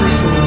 just need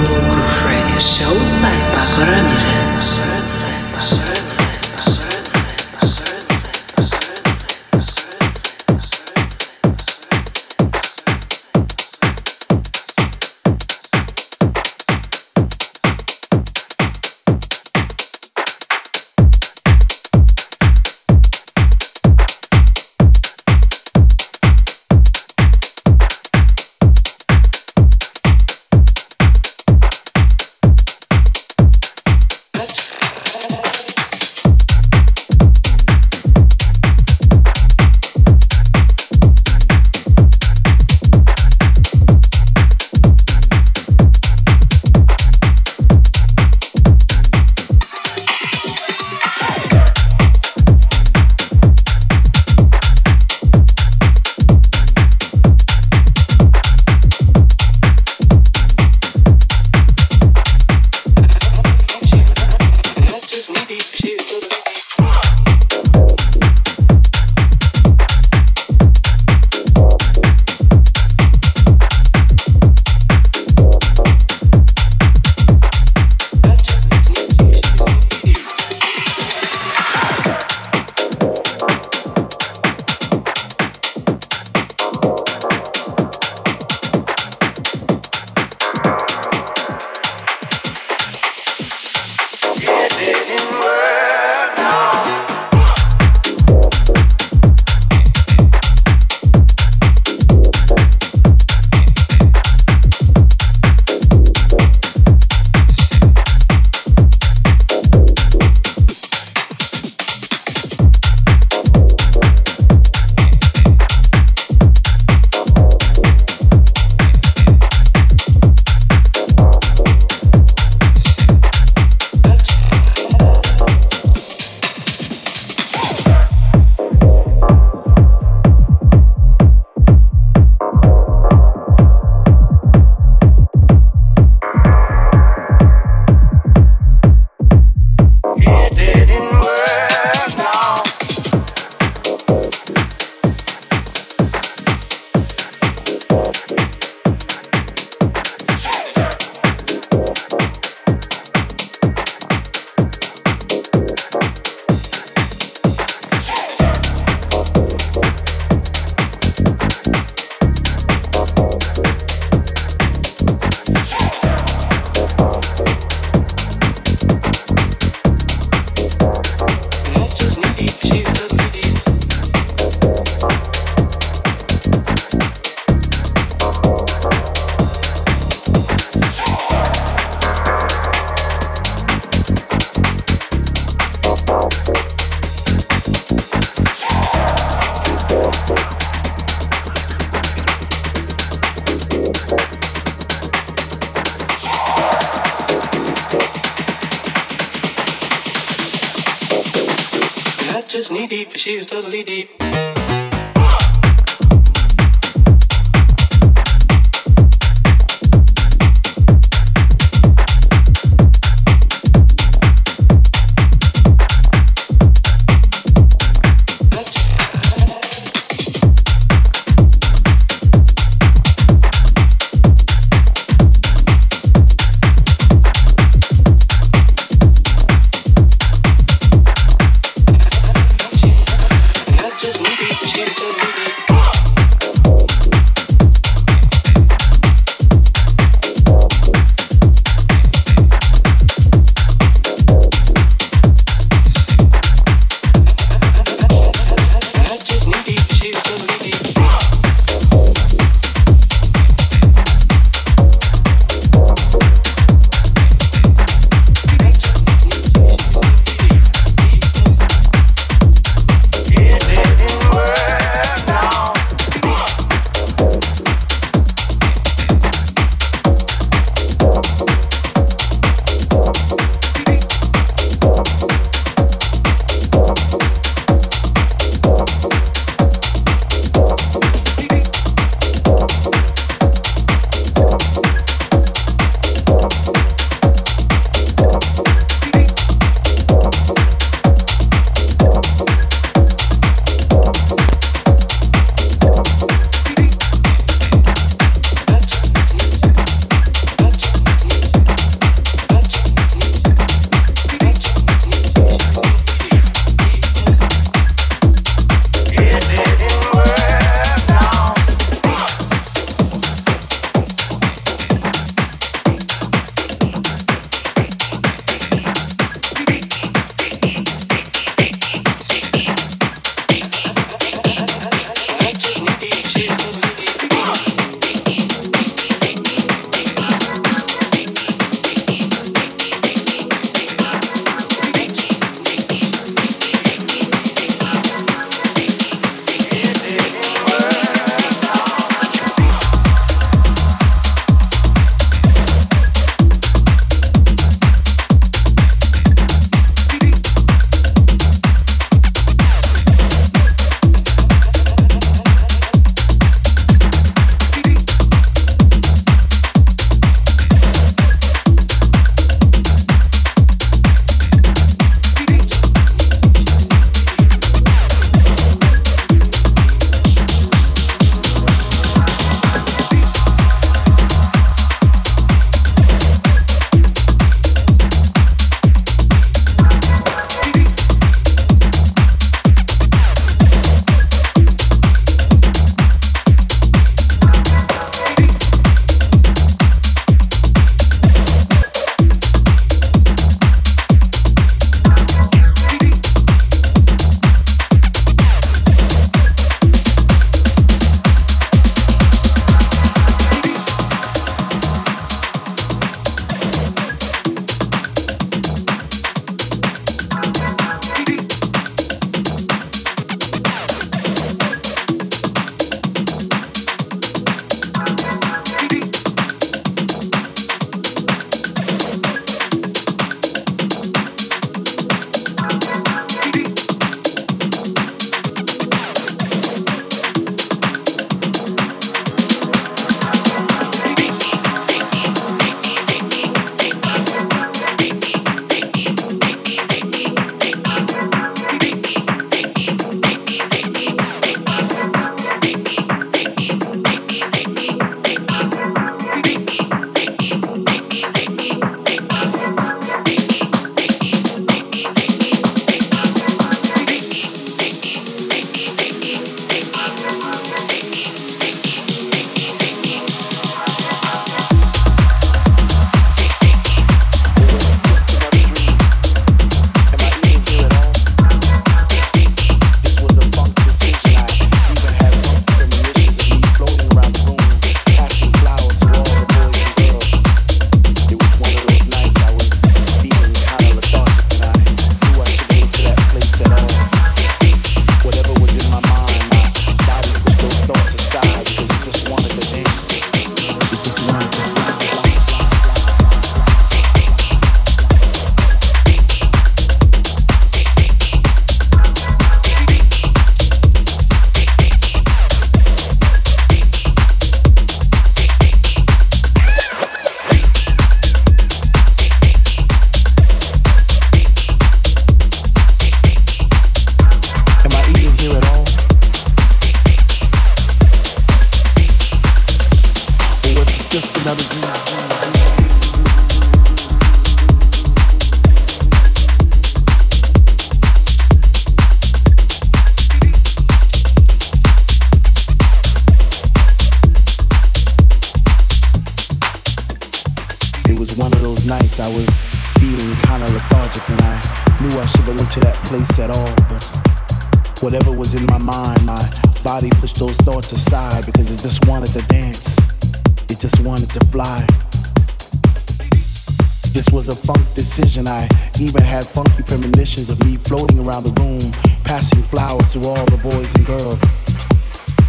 This was a funk decision. I even had funky premonitions of me floating around the room, passing flowers to all the boys and girls.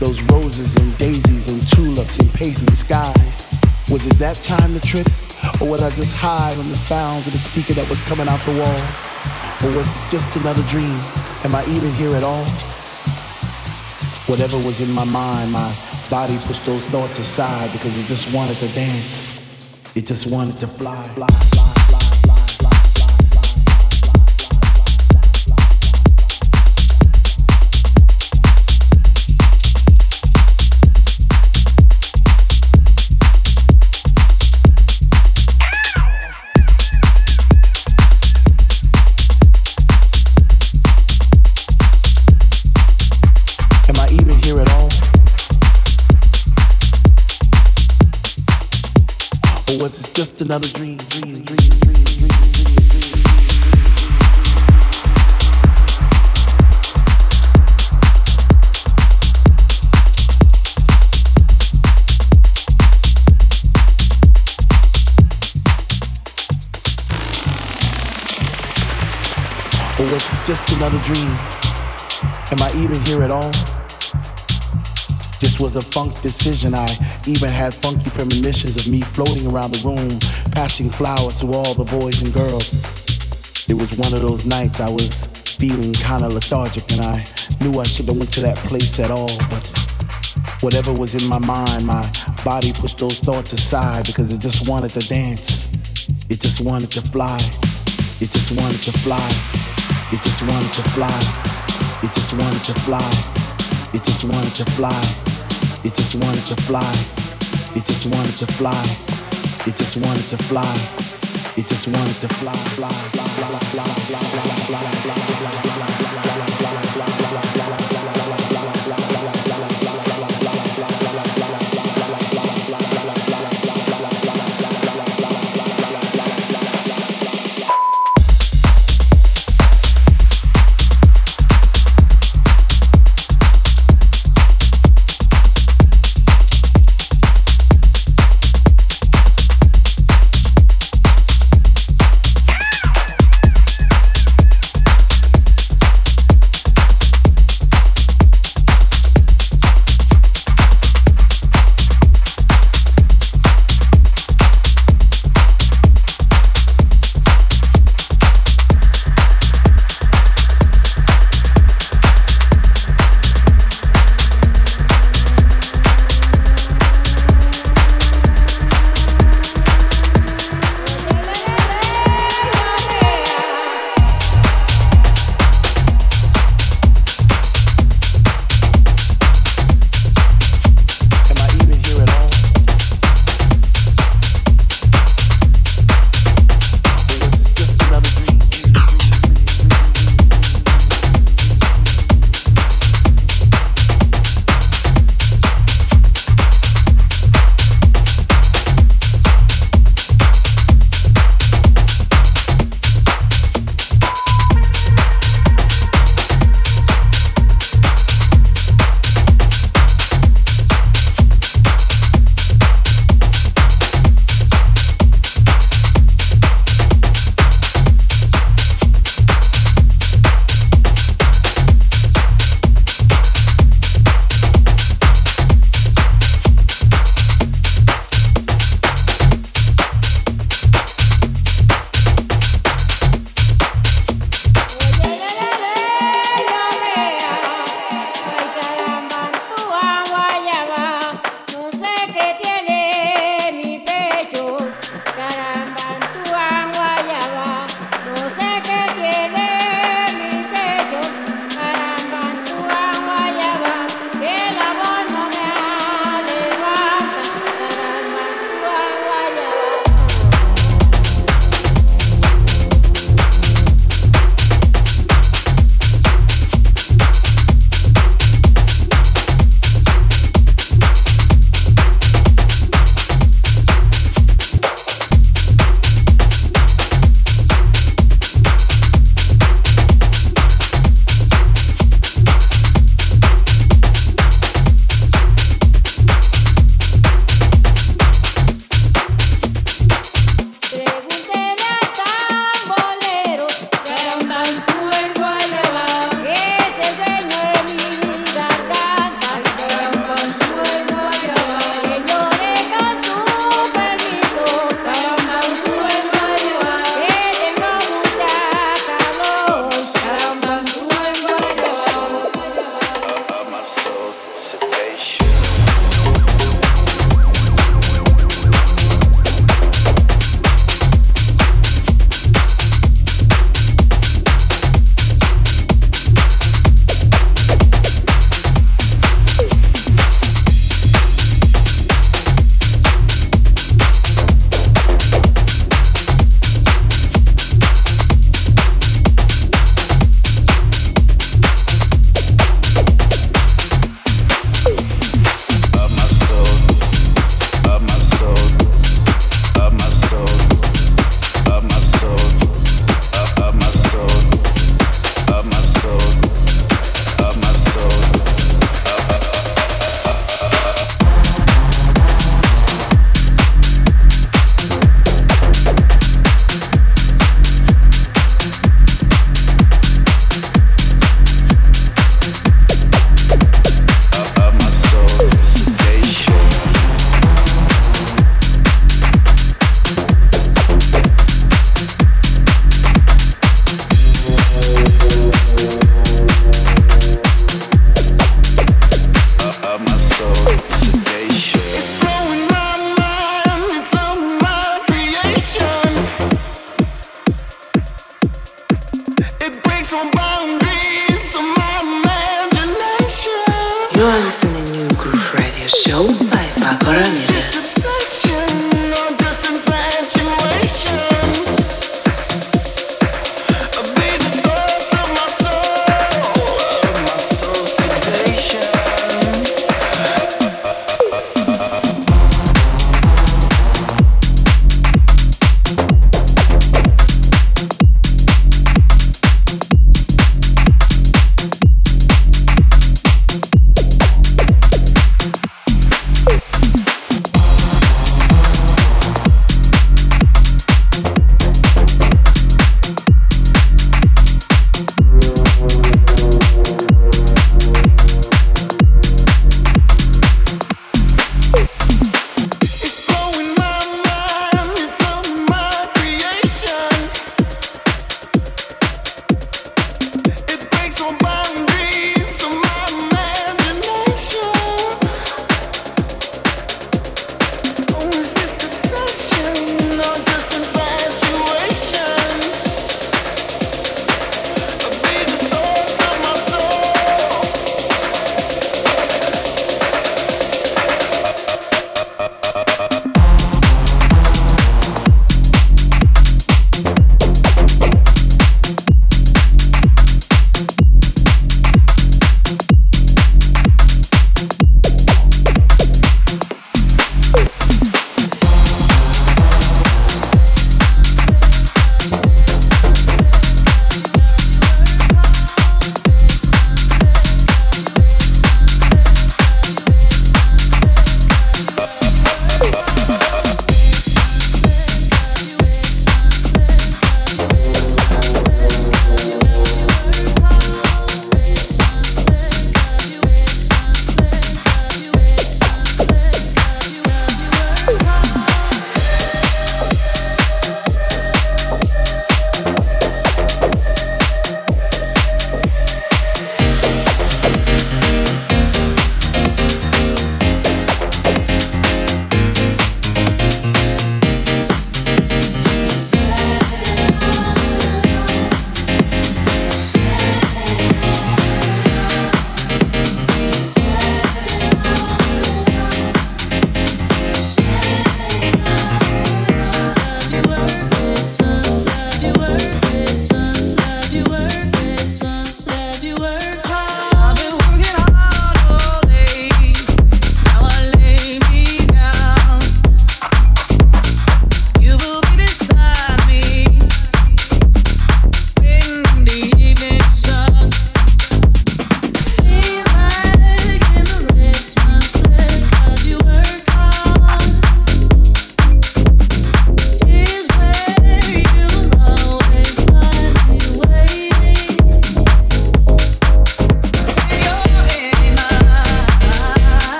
Those roses and daisies and tulips and paisley skies. Was it that time to trip? Or would I just hide on the sounds of the speaker that was coming out the wall? Or was this just another dream? Am I even here at all? Whatever was in my mind, my body pushed those thoughts aside because it just wanted to dance. It just wanted to fly. fly, fly. Another dream, dream, dream, dream, dream, Or was this just another dream? Am I even here at all? Was a funk decision. I even had funky premonitions of me floating around the room, passing flowers to all the boys and girls. It was one of those nights I was feeling kind of lethargic and I knew I shouldn't have went to that place at all, but whatever was in my mind, my body pushed those thoughts aside because it just wanted to dance. It just wanted to fly. It just wanted to fly. It just wanted to fly. It just wanted to fly. It just wanted to fly. It just wanted to fly. It just wanted to fly. It just wanted to fly. It just wanted to fly, fly, fly, fly, fly, fly, fly, fly, fly, fly, fly, fly.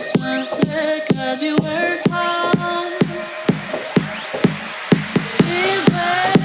Cause you worked hard. These words.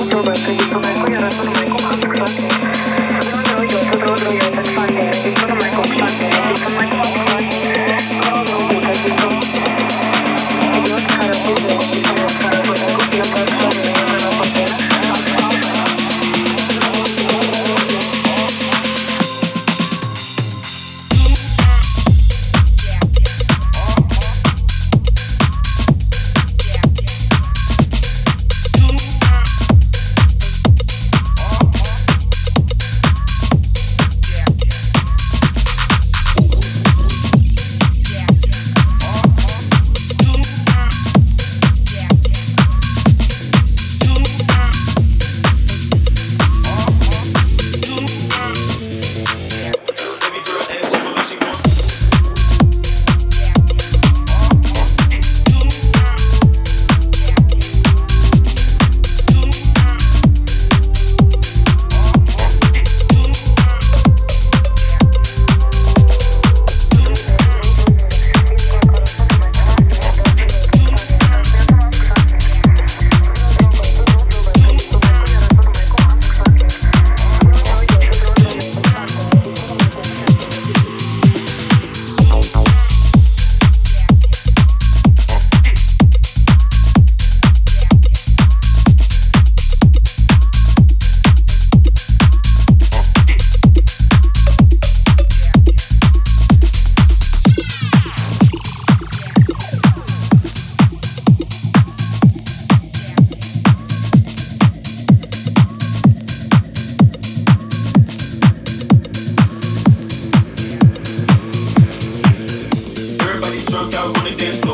Roberto, yo tuve, yo no me out on the dance floor.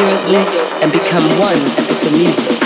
And become one